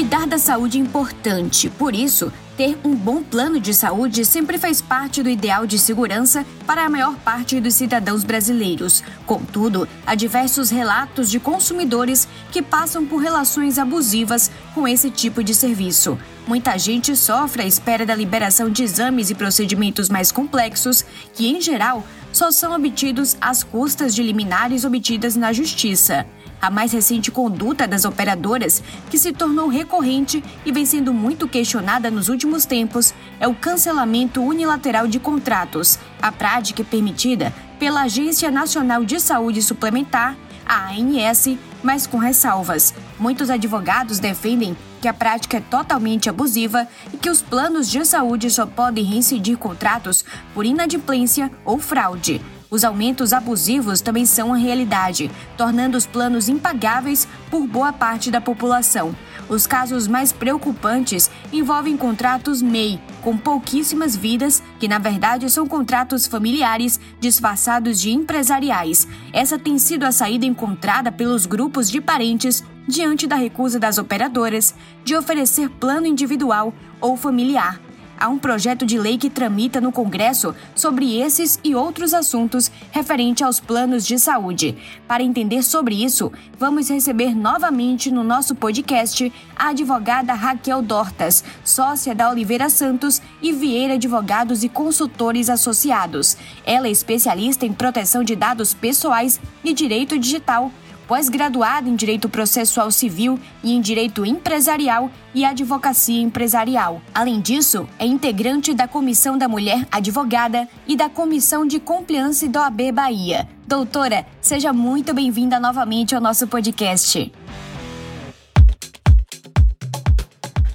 Cuidar da saúde é importante, por isso, ter um bom plano de saúde sempre faz parte do ideal de segurança para a maior parte dos cidadãos brasileiros. Contudo, há diversos relatos de consumidores que passam por relações abusivas com esse tipo de serviço. Muita gente sofre à espera da liberação de exames e procedimentos mais complexos, que, em geral, só são obtidos às custas de liminares obtidas na justiça. A mais recente conduta das operadoras, que se tornou recorrente e vem sendo muito questionada nos últimos tempos, é o cancelamento unilateral de contratos. A prática é permitida pela Agência Nacional de Saúde Suplementar, a ANS, mas com ressalvas. Muitos advogados defendem que a prática é totalmente abusiva e que os planos de saúde só podem reincidir contratos por inadimplência ou fraude. Os aumentos abusivos também são uma realidade, tornando os planos impagáveis por boa parte da população. Os casos mais preocupantes envolvem contratos MEI, com pouquíssimas vidas, que na verdade são contratos familiares disfarçados de empresariais. Essa tem sido a saída encontrada pelos grupos de parentes diante da recusa das operadoras de oferecer plano individual ou familiar há um projeto de lei que tramita no Congresso sobre esses e outros assuntos referente aos planos de saúde. Para entender sobre isso, vamos receber novamente no nosso podcast a advogada Raquel Dortas, sócia da Oliveira Santos e Vieira Advogados e Consultores Associados. Ela é especialista em proteção de dados pessoais e direito digital pós-graduada em Direito Processual Civil e em Direito Empresarial e Advocacia Empresarial. Além disso, é integrante da Comissão da Mulher Advogada e da Comissão de Compliance do AB Bahia. Doutora, seja muito bem-vinda novamente ao nosso podcast.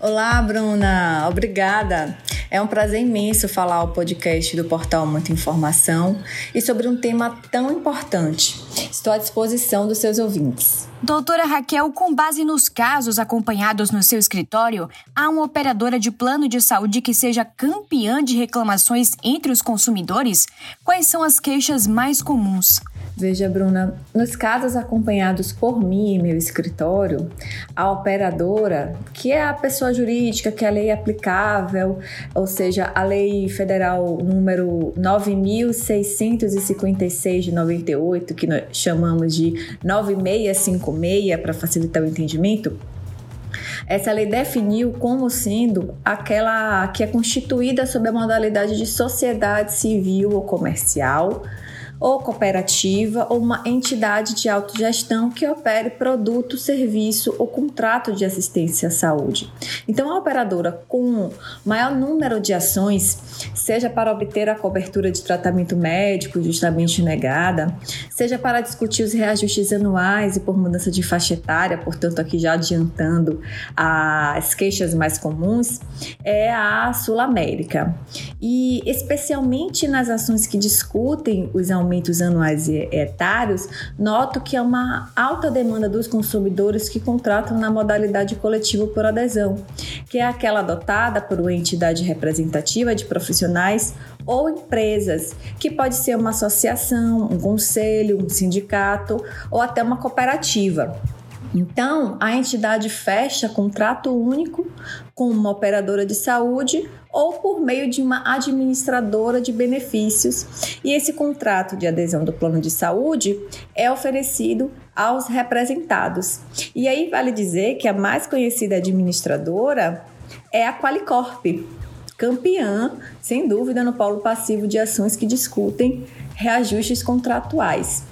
Olá, Bruna. Obrigada. É um prazer imenso falar ao podcast do portal Muita Informação e sobre um tema tão importante. Estou à disposição dos seus ouvintes. Doutora Raquel, com base nos casos acompanhados no seu escritório, há uma operadora de plano de saúde que seja campeã de reclamações entre os consumidores? Quais são as queixas mais comuns? Veja, Bruna, nos casos acompanhados por mim em meu escritório, a operadora, que é a pessoa jurídica, que é a lei aplicável, ou seja, a lei federal número 9656 de 98, que nós chamamos de 9656 para facilitar o entendimento, essa lei definiu como sendo aquela que é constituída sob a modalidade de sociedade civil ou comercial ou cooperativa ou uma entidade de autogestão que opere produto, serviço ou contrato de assistência à saúde. Então, a operadora com maior número de ações, seja para obter a cobertura de tratamento médico justamente negada, seja para discutir os reajustes anuais e por mudança de faixa etária, portanto, aqui já adiantando as queixas mais comuns, é a Sul América. E especialmente nas ações que discutem os aumentos aumentos anuais etários, noto que há uma alta demanda dos consumidores que contratam na modalidade coletiva por adesão, que é aquela adotada por uma entidade representativa de profissionais ou empresas, que pode ser uma associação, um conselho, um sindicato ou até uma cooperativa. Então, a entidade fecha contrato único com uma operadora de saúde ou por meio de uma administradora de benefícios, e esse contrato de adesão do plano de saúde é oferecido aos representados. E aí vale dizer que a mais conhecida administradora é a Qualicorp, campeã, sem dúvida, no polo passivo de ações que discutem reajustes contratuais.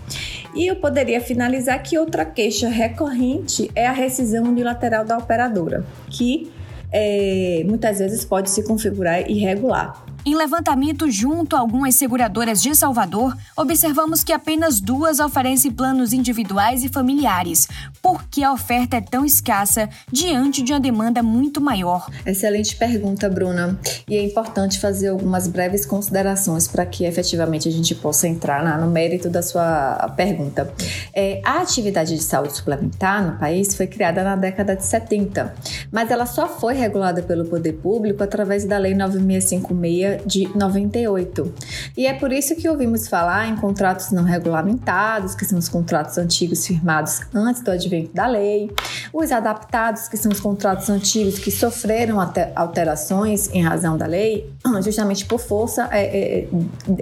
E eu poderia finalizar que outra queixa recorrente é a rescisão unilateral da operadora, que é, muitas vezes pode se configurar irregular. Em levantamento junto a algumas seguradoras de Salvador, observamos que apenas duas oferecem planos individuais e familiares. Por que a oferta é tão escassa diante de uma demanda muito maior? Excelente pergunta, Bruna. E é importante fazer algumas breves considerações para que efetivamente a gente possa entrar no mérito da sua pergunta. É, a atividade de saúde suplementar no país foi criada na década de 70, mas ela só foi regulada pelo poder público através da Lei 9656 de 98. E é por isso que ouvimos falar em contratos não regulamentados, que são os contratos antigos firmados antes do advento da lei, Os adaptados, que são os contratos antigos que sofreram alterações em razão da lei, justamente por força é, é,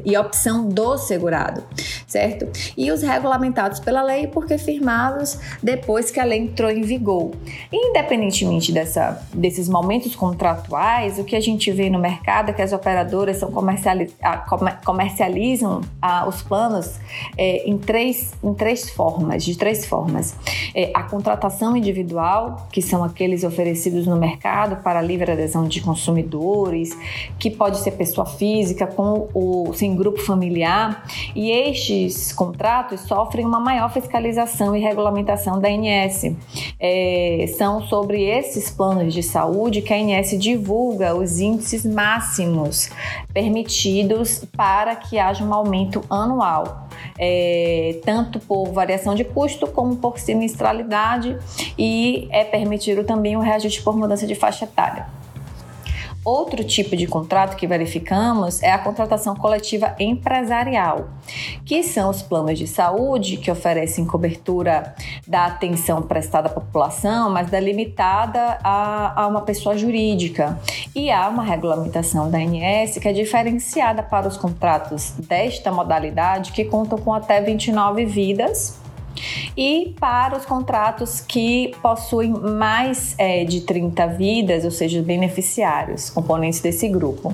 e opção do segurado, certo? E os regulamentados pela lei porque firmados depois que a lei entrou em vigor. Independentemente dessa, desses momentos contratuais, o que a gente vê no mercado é que as são comercializ, comercializam ah, os planos é, em, três, em três formas, de três formas. É, a contratação individual, que são aqueles oferecidos no mercado para livre adesão de consumidores, que pode ser pessoa física com o sem grupo familiar, e estes contratos sofrem uma maior fiscalização e regulamentação da ANS. É, são sobre esses planos de saúde que a ANS divulga os índices máximos permitidos para que haja um aumento anual. É, tanto por variação de custo como por sinistralidade e é permitido também o reajuste por mudança de faixa etária. Outro tipo de contrato que verificamos é a contratação coletiva empresarial, que são os planos de saúde que oferecem cobertura da atenção prestada à população, mas delimitada a, a uma pessoa jurídica. E há uma regulamentação da ANS que é diferenciada para os contratos desta modalidade, que contam com até 29 vidas e para os contratos que possuem mais é, de 30 vidas, ou seja, beneficiários, componentes desse grupo.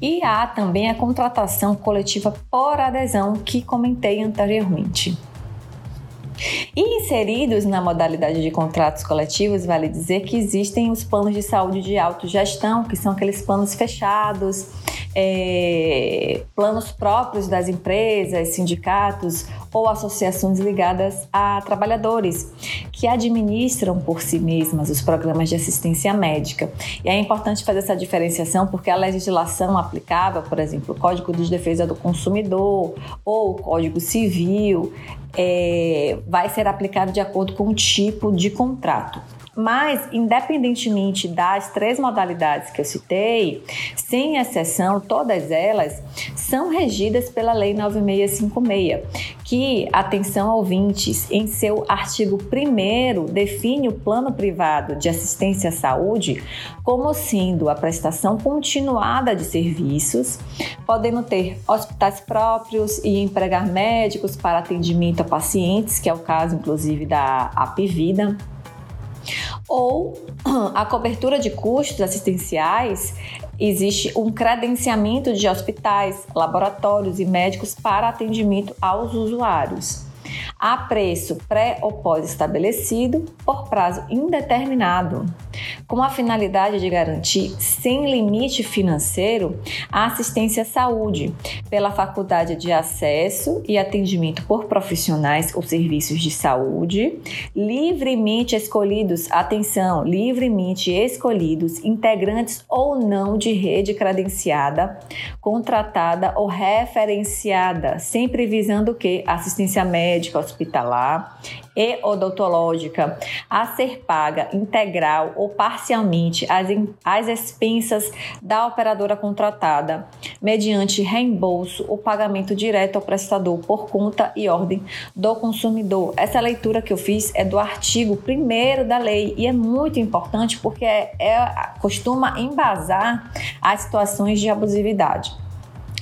E há também a contratação coletiva por adesão, que comentei anteriormente. E inseridos na modalidade de contratos coletivos, vale dizer que existem os planos de saúde de autogestão, que são aqueles planos fechados, é, planos próprios das empresas, sindicatos ou associações ligadas a trabalhadores que administram por si mesmas os programas de assistência médica. E é importante fazer essa diferenciação porque a legislação aplicável, por exemplo, o Código de Defesa do Consumidor ou o Código Civil, é, vai ser aplicado de acordo com o tipo de contrato. Mas, independentemente das três modalidades que eu citei, sem exceção, todas elas são regidas pela Lei 9656, que, atenção ouvintes, em seu artigo 1 define o plano privado de assistência à saúde como sendo a prestação continuada de serviços, podendo ter hospitais próprios e empregar médicos para atendimento a pacientes, que é o caso, inclusive, da Apivida ou a cobertura de custos assistenciais, existe um credenciamento de hospitais, laboratórios e médicos para atendimento aos usuários a preço pré ou pós-estabelecido por prazo indeterminado, com a finalidade de garantir, sem limite financeiro, a assistência à saúde, pela faculdade de acesso e atendimento por profissionais ou serviços de saúde, livremente escolhidos, atenção, livremente escolhidos, integrantes ou não de rede credenciada, contratada ou referenciada, sempre visando o que? Assistência médica, hospitalar e odontológica a ser paga integral ou parcialmente às, às expensas da operadora contratada, mediante reembolso ou pagamento direto ao prestador por conta e ordem do consumidor. Essa leitura que eu fiz é do artigo 1 da lei e é muito importante porque é, é, costuma embasar as situações de abusividade.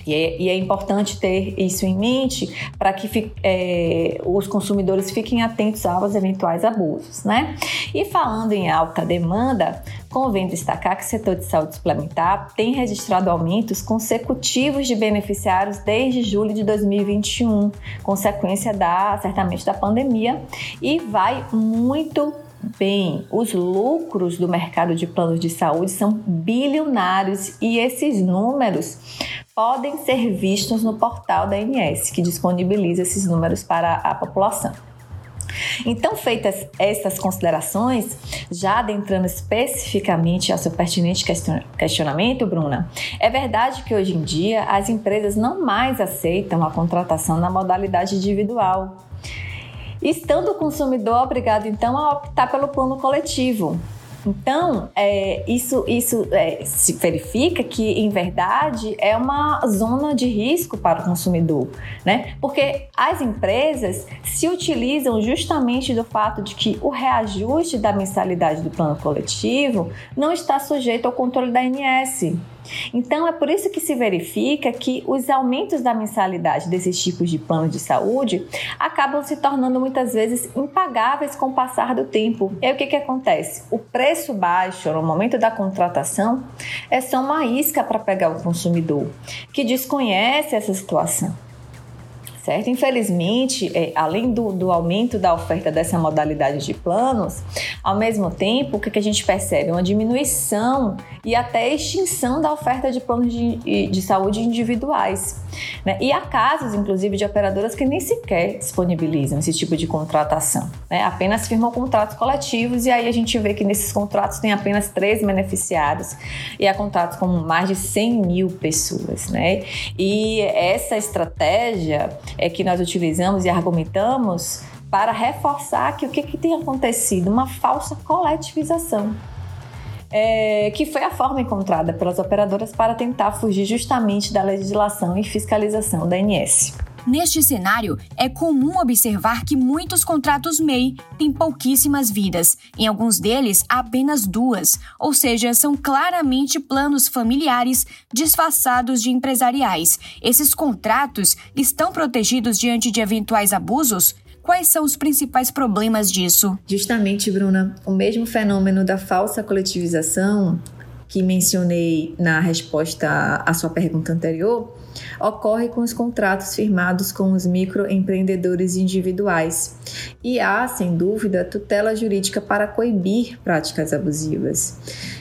E é, e é importante ter isso em mente para que é, os consumidores fiquem atentos aos eventuais abusos, né? E falando em alta demanda, convém destacar que o setor de saúde suplementar tem registrado aumentos consecutivos de beneficiários desde julho de 2021, consequência da certamente da pandemia, e vai muito bem, os lucros do mercado de planos de saúde são bilionários e esses números podem ser vistos no portal da ANS, que disponibiliza esses números para a população. Então, feitas essas considerações, já adentrando especificamente ao seu pertinente questionamento, Bruna, é verdade que hoje em dia as empresas não mais aceitam a contratação na modalidade individual, estando o consumidor obrigado então a optar pelo plano coletivo, Então, é, isso, isso é, se verifica que, em verdade, é uma zona de risco para o consumidor, né? Porque as empresas se utilizam justamente do fato de que o reajuste da mensalidade do plano coletivo não está sujeito ao controle da ANS. Então, é por isso que se verifica que os aumentos da mensalidade desses tipos de planos de saúde acabam se tornando muitas vezes impagáveis com o passar do tempo. E aí o que, que acontece? O preço baixo no momento da contratação é só uma isca para pegar o consumidor que desconhece essa situação certo? Infelizmente, é, além do, do, aumento da oferta dessa modalidade de planos, ao mesmo tempo, o que, que a gente percebe? Uma diminuição e até extinção da oferta de planos de, de saúde individuais. Né? E há casos, inclusive, de operadoras que nem sequer disponibilizam esse tipo de contratação, né? apenas firmam contratos coletivos e aí a gente vê que nesses contratos tem apenas três beneficiados e há contratos com mais de 100 mil pessoas. Né? E essa estratégia é, que nós utilizamos e argumentamos para reforçar que o que, que tem acontecido? Uma falsa coletivização. É, que foi a forma encontrada pelas operadoras para tentar fugir justamente da legislação e fiscalização da ANS. Neste cenário, é comum observar que muitos contratos MEI têm pouquíssimas vidas, em alguns deles apenas duas, ou seja, são claramente planos familiares disfarçados de empresariais. Esses contratos estão protegidos diante de eventuais abusos? Quais são os principais problemas disso? Justamente, Bruna, o mesmo fenômeno da falsa coletivização que mencionei na resposta à sua pergunta anterior ocorre com os contratos firmados com os microempreendedores individuais. E há, sem dúvida, tutela jurídica para coibir práticas abusivas.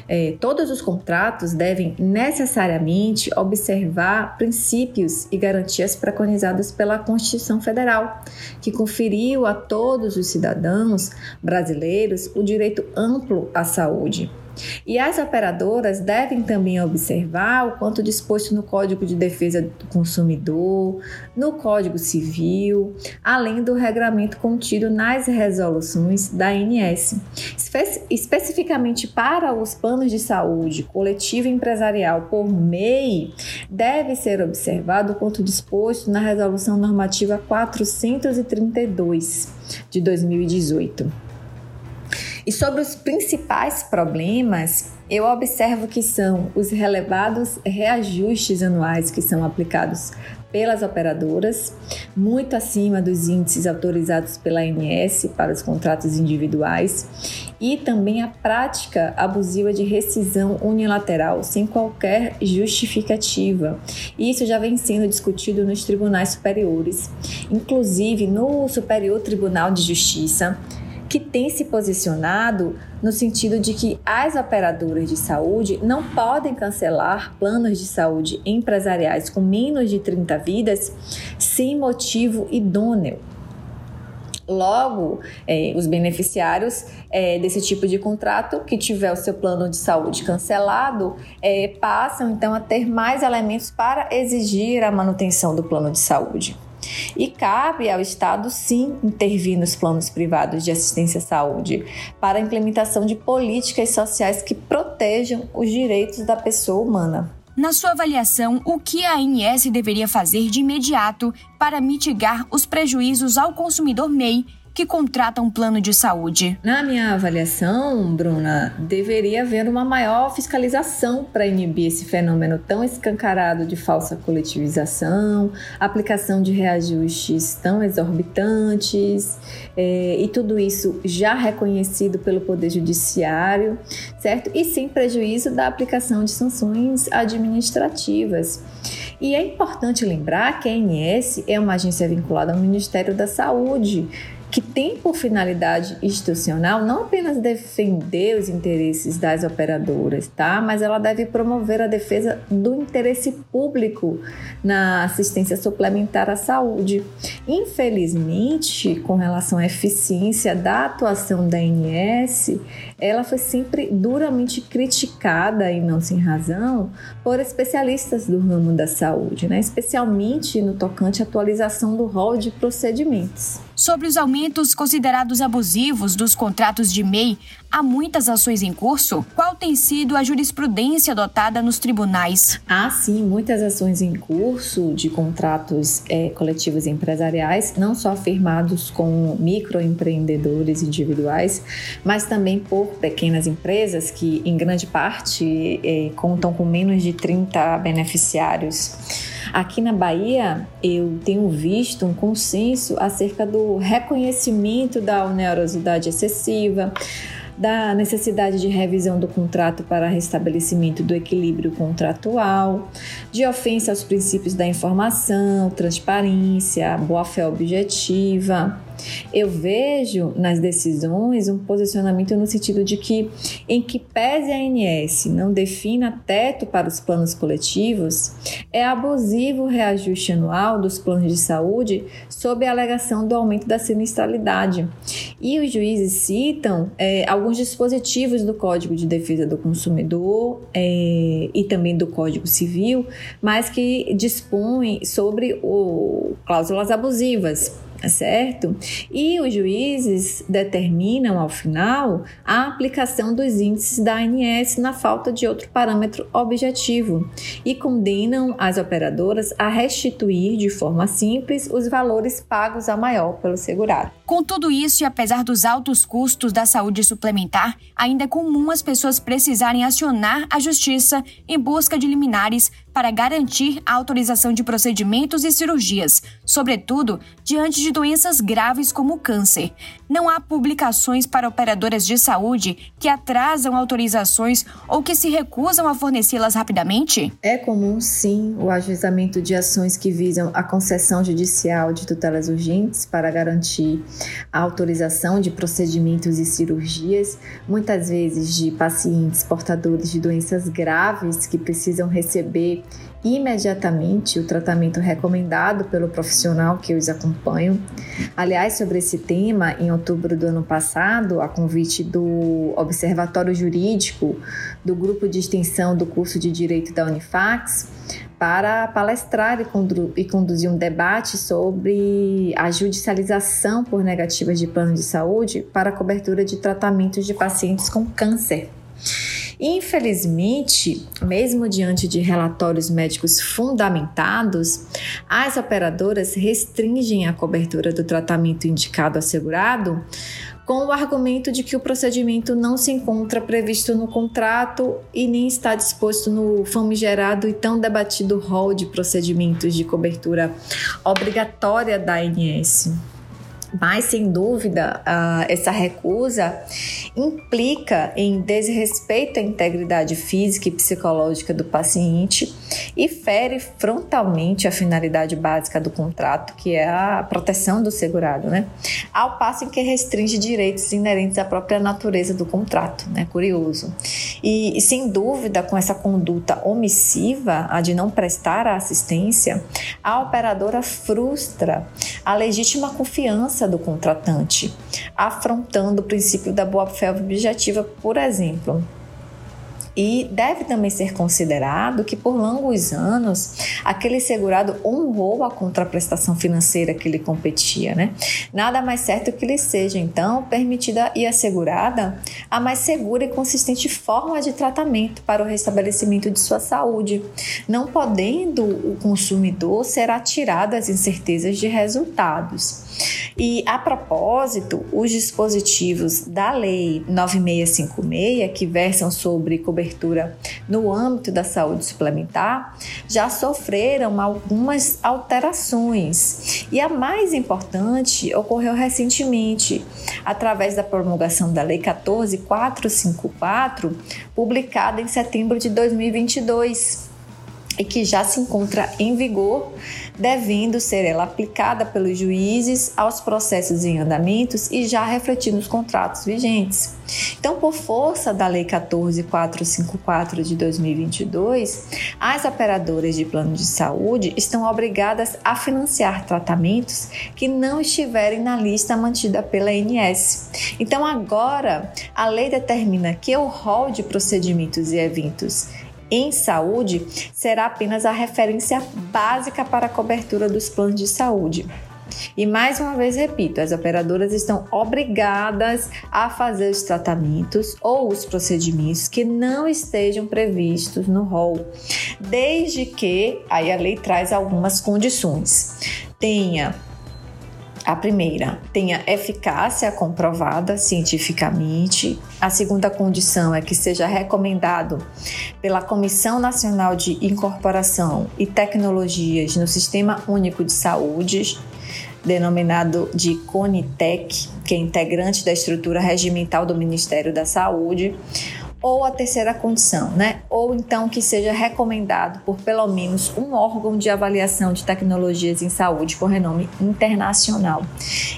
É, todos os contratos devem necessariamente observar princípios e garantias preconizados pela Constituição Federal, que conferiu a todos os cidadãos brasileiros o direito amplo à saúde. E as operadoras devem também observar o quanto disposto no Código de Defesa do Consumidor, no Código Civil, além do regramento contido nas resoluções da ANS. Espe especificamente para os planos de saúde coletivo empresarial por MEI, deve ser observado o quanto disposto na Resolução Normativa 432 de 2018. E sobre os principais problemas, eu observo que são os relevados reajustes anuais que são aplicados pelas operadoras, muito acima dos índices autorizados pela ANS para os contratos individuais, e também a prática abusiva de rescisão unilateral sem qualquer justificativa. Isso já vem sendo discutido nos tribunais superiores, inclusive no Superior Tribunal de Justiça que tem se posicionado no sentido de que as operadoras de saúde não podem cancelar planos de saúde empresariais com menos de 30 vidas sem motivo idôneo. Logo, eh, os beneficiários eh, desse tipo de contrato que tiver o seu plano de saúde cancelado eh, passam então a ter mais elementos para exigir a manutenção do plano de saúde. E cabe ao Estado, sim, intervir nos planos privados de assistência à saúde para a implementação de políticas sociais que protejam os direitos da pessoa humana. Na sua avaliação, o que a ANS deveria fazer de imediato para mitigar os prejuízos ao consumidor MEI que contrata um plano de saúde? Na minha avaliação, Bruna, deveria haver uma maior fiscalização para inibir esse fenômeno tão escancarado de falsa coletivização, aplicação de reajustes tão exorbitantes, é, e tudo isso já reconhecido pelo Poder Judiciário, certo? E sem prejuízo da aplicação de sanções administrativas. E é importante lembrar que a ANS é uma agência vinculada ao Ministério da Saúde, que tem por finalidade institucional não apenas defender os interesses das operadoras, tá? Mas ela deve promover a defesa do interesse público na assistência suplementar à saúde. Infelizmente, com relação à eficiência da atuação da ANS, ela foi sempre duramente criticada e não sem razão por especialistas do ramo da saúde, né? Especialmente no tocante à atualização do rol de procedimentos. Sobre os aumentos considerados abusivos dos contratos de MEI, há muitas ações em curso? Qual tem sido a jurisprudência adotada nos tribunais? Há sim muitas ações em curso de contratos é, coletivos empresariais, não só firmados com microempreendedores individuais, mas também por pequenas empresas que, em grande parte, é, contam com menos de 30 beneficiários. Aqui na Bahia, eu tenho visto um consenso acerca do reconhecimento da onerosidade excessiva, da necessidade de revisão do contrato para restabelecimento do equilíbrio contratual, de ofensa aos princípios da informação, transparência, boa-fé objetiva. Eu vejo nas decisões um posicionamento no sentido de que, em que pese a ANS não defina teto para os planos coletivos, é abusivo o reajuste anual dos planos de saúde sob a alegação do aumento da sinistralidade. E os juízes citam é, alguns dispositivos do Código de Defesa do Consumidor é, e também do Código Civil, mas que dispõem sobre o, cláusulas abusivas certo? E os juízes determinam, ao final, a aplicação dos índices da ANS na falta de outro parâmetro objetivo e condenam as operadoras a restituir de forma simples os valores pagos a maior pelo segurado. Com tudo isso e apesar dos altos custos da saúde suplementar, ainda é comum as pessoas precisarem acionar a justiça em busca de liminares para garantir a autorização de procedimentos e cirurgias, sobretudo diante de doenças graves como o câncer. Não há publicações para operadoras de saúde que atrasam autorizações ou que se recusam a fornecê-las rapidamente? É comum, sim, o ajuizamento de ações que visam a concessão judicial de tutelas urgentes para garantir a autorização de procedimentos e cirurgias, muitas vezes de pacientes portadores de doenças graves que precisam receber imediatamente o tratamento recomendado pelo profissional que os acompanham. Aliás, sobre esse tema, em outubro do ano passado, a convite do Observatório Jurídico do Grupo de Extensão do curso de Direito da Unifax, para palestrar e, condu e conduzir um debate sobre a judicialização por negativas de plano de saúde para cobertura de tratamentos de pacientes com câncer. Infelizmente, mesmo diante de relatórios médicos fundamentados, as operadoras restringem a cobertura do tratamento indicado assegurado com o argumento de que o procedimento não se encontra previsto no contrato e nem está disposto no famigerado e tão debatido rol de procedimentos de cobertura obrigatória da ANS. Mas, sem dúvida, essa recusa implica em desrespeito à integridade física e psicológica do paciente e fere frontalmente a finalidade básica do contrato, que é a proteção do segurado, né? Ao passo em que restringe direitos inerentes à própria natureza do contrato, né? Curioso. E sem dúvida, com essa conduta omissiva, a de não prestar a assistência, a operadora frustra a legítima confiança do contratante, afrontando o princípio da boa-fé objetiva, por exemplo. E deve também ser considerado que por longos anos aquele segurado honrou a contraprestação financeira que lhe competia, né? Nada mais certo que lhe seja então permitida e assegurada a mais segura e consistente forma de tratamento para o restabelecimento de sua saúde, não podendo o consumidor ser atirado às incertezas de resultados. E a propósito, os dispositivos da Lei 9656, que versam sobre cobertura no âmbito da saúde suplementar, já sofreram algumas alterações. E a mais importante ocorreu recentemente, através da promulgação da Lei 14454, publicada em setembro de 2022 e que já se encontra em vigor, devendo ser ela aplicada pelos juízes aos processos em andamentos e já refletir nos contratos vigentes. Então, por força da Lei 14454 de 2022, as operadoras de plano de saúde estão obrigadas a financiar tratamentos que não estiverem na lista mantida pela ANS. Então, agora, a lei determina que o rol de procedimentos e eventos em saúde será apenas a referência básica para a cobertura dos planos de saúde. E mais uma vez repito, as operadoras estão obrigadas a fazer os tratamentos ou os procedimentos que não estejam previstos no rol, desde que aí a lei traz algumas condições. Tenha a primeira, tenha eficácia comprovada cientificamente. A segunda condição é que seja recomendado pela Comissão Nacional de Incorporação e Tecnologias no Sistema Único de Saúde, denominado de CONITEC, que é integrante da estrutura regimental do Ministério da Saúde ou a terceira condição, né? Ou então que seja recomendado por pelo menos um órgão de avaliação de tecnologias em saúde com renome internacional.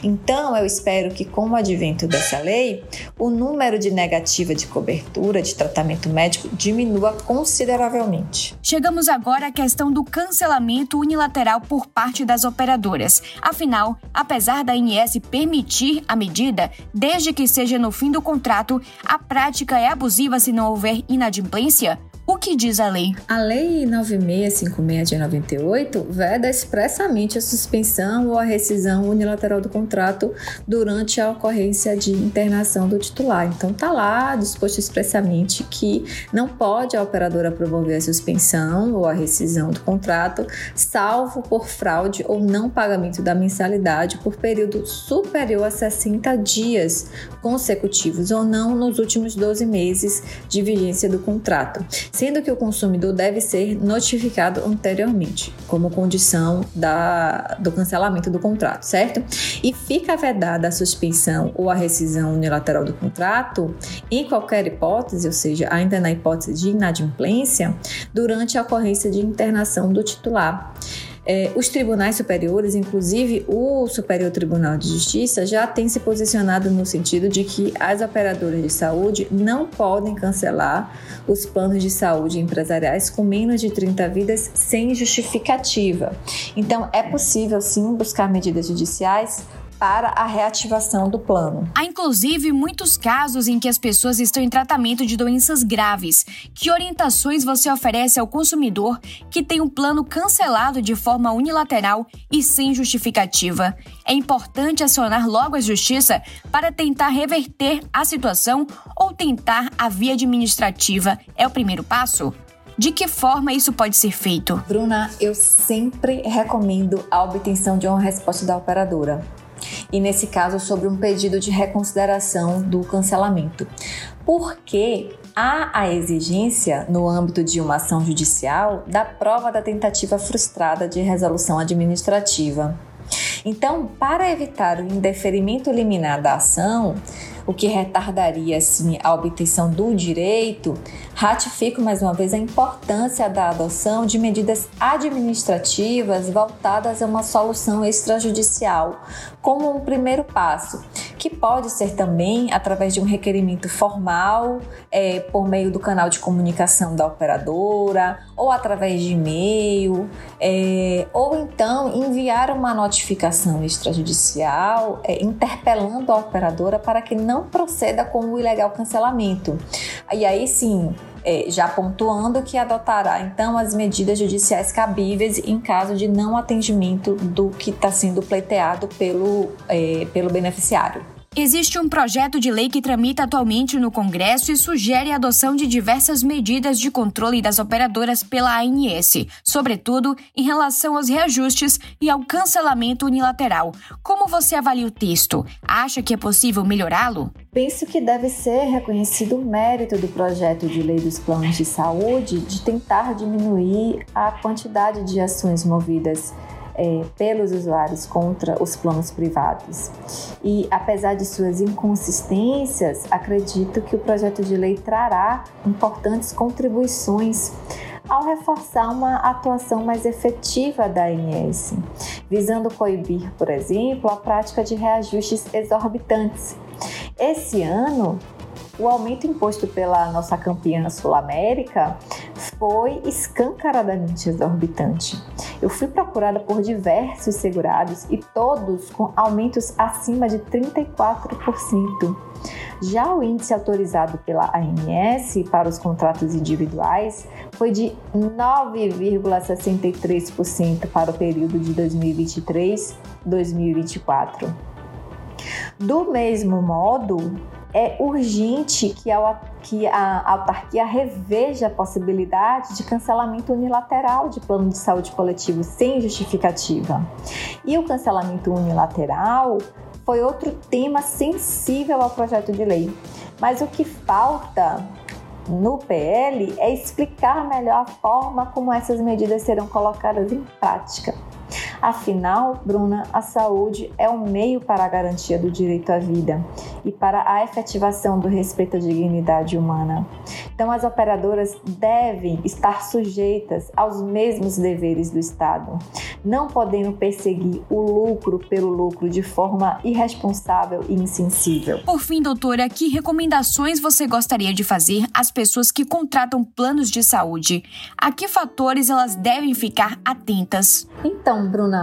Então, eu espero que com o advento dessa lei, o número de negativa de cobertura de tratamento médico diminua consideravelmente. Chegamos agora à questão do cancelamento unilateral por parte das operadoras. Afinal, apesar da ANS permitir a medida, desde que seja no fim do contrato, a prática é abusiva se não houver inadimplência? O que diz a lei? A Lei 9656 de 98 veda expressamente a suspensão ou a rescisão unilateral do contrato durante a ocorrência de internação do titular. Então tá lá disposto expressamente que não pode a operadora promover a suspensão ou a rescisão do contrato, salvo por fraude ou não pagamento da mensalidade por período superior a 60 dias consecutivos ou não nos últimos 12 meses de vigência do contrato sendo que o consumidor deve ser notificado anteriormente, como condição da, do cancelamento do contrato, certo? E fica vedada a suspensão ou a rescisão unilateral do contrato em qualquer hipótese, ou seja, ainda na hipótese de inadimplência, durante a ocorrência de internação do titular. É, os tribunais superiores, inclusive o Superior Tribunal de Justiça, já tem se posicionado no sentido de que as operadoras de saúde não podem cancelar os planos de saúde empresariais com menos de 30 vidas sem justificativa. Então, é possível sim buscar medidas judiciais para a reativação do plano. Há inclusive muitos casos em que as pessoas estão em tratamento de doenças graves. Que orientações você oferece ao consumidor que tem um plano cancelado de forma unilateral e sem justificativa? É importante acionar logo a justiça para tentar reverter a situação ou tentar a via administrativa. É o primeiro passo? De que forma isso pode ser feito? Bruna, eu sempre recomendo a obtenção de uma resposta da operadora e nesse caso sobre um pedido de reconsideração do cancelamento. Porque há a exigência, no âmbito de uma ação judicial, da prova da tentativa frustrada de resolução administrativa. Então, para evitar o indeferimento liminar da ação, o que retardaria assim a obtenção do direito, ratifico mais uma vez a importância da adoção de medidas administrativas voltadas a uma solução extrajudicial, como um primeiro passo, que pode ser também através de um requerimento formal, é, por meio do canal de comunicação da operadora, ou através de e-mail, é, ou então enviar uma notificação extrajudicial é, interpelando a operadora para que não proceda com o ilegal cancelamento. E aí sim, é, já pontuando que adotará então as medidas judiciais cabíveis em caso de não atendimento do que está sendo pleiteado pelo, é, pelo beneficiário. Existe um projeto de lei que tramita atualmente no Congresso e sugere a adoção de diversas medidas de controle das operadoras pela ANS, sobretudo em relação aos reajustes e ao cancelamento unilateral. Como você avalia o texto? Acha que é possível melhorá-lo? Penso que deve ser reconhecido o mérito do projeto de lei dos planos de saúde de tentar diminuir a quantidade de ações movidas é, pelos usuários contra os planos privados. E apesar de suas inconsistências, acredito que o projeto de lei trará importantes contribuições ao reforçar uma atuação mais efetiva da ANS, visando coibir, por exemplo, a prática de reajustes exorbitantes. Esse ano, o aumento imposto pela nossa campeã Sul América foi escancaradamente exorbitante. Eu fui procurada por diversos segurados e todos com aumentos acima de 34%. Já o índice autorizado pela ANS para os contratos individuais foi de 9,63% para o período de 2023-2024. Do mesmo modo, é urgente que a, que a autarquia reveja a possibilidade de cancelamento unilateral de plano de saúde coletivo sem justificativa. E o cancelamento unilateral foi outro tema sensível ao projeto de lei. Mas o que falta no PL é explicar melhor a forma como essas medidas serão colocadas em prática. Afinal, Bruna, a saúde é um meio para a garantia do direito à vida e para a efetivação do respeito à dignidade humana. Então, as operadoras devem estar sujeitas aos mesmos deveres do Estado, não podendo perseguir o lucro pelo lucro de forma irresponsável e insensível. Por fim, doutora, que recomendações você gostaria de fazer às pessoas que contratam planos de saúde? A que fatores elas devem ficar atentas? Então, Bruna,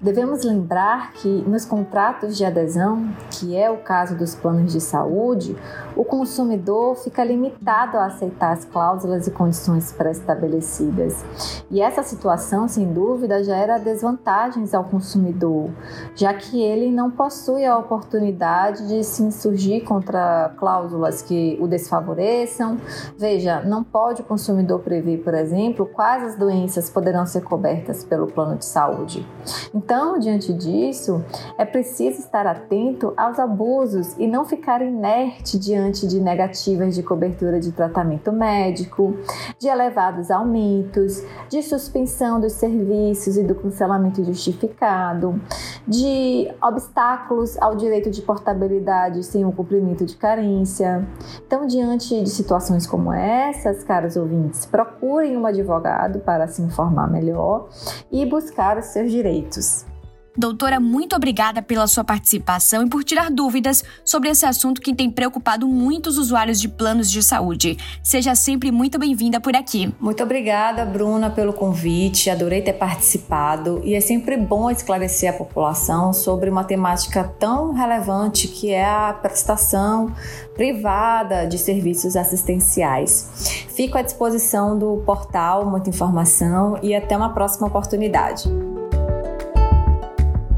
devemos lembrar que nos contratos de adesão, que é o caso dos planos de saúde, o consumidor fica limitado a aceitar as cláusulas e condições pré-estabelecidas. E essa situação, sem dúvida, gera desvantagens ao consumidor, já que ele não possui a oportunidade de se insurgir contra cláusulas que o desfavoreçam. Veja, não pode o consumidor prever, por exemplo, quais as doenças poderão ser cobertas pelo plano de saúde. Então, diante disso, é preciso estar atento aos abusos e não ficar inerte diante de negativas de cobertura de tratamento médico, de elevados aumentos, de suspensão dos serviços e do cancelamento injustificado, de obstáculos ao direito de portabilidade sem o cumprimento de carência. Então, diante de situações como essas, caros ouvintes, procurem um advogado para se informar melhor e buscar os seus direitos. Doutora, muito obrigada pela sua participação e por tirar dúvidas sobre esse assunto que tem preocupado muitos usuários de planos de saúde. Seja sempre muito bem-vinda por aqui. Muito obrigada, Bruna, pelo convite. Adorei ter participado e é sempre bom esclarecer a população sobre uma temática tão relevante que é a prestação privada de serviços assistenciais. Fico à disposição do portal Muita Informação e até uma próxima oportunidade.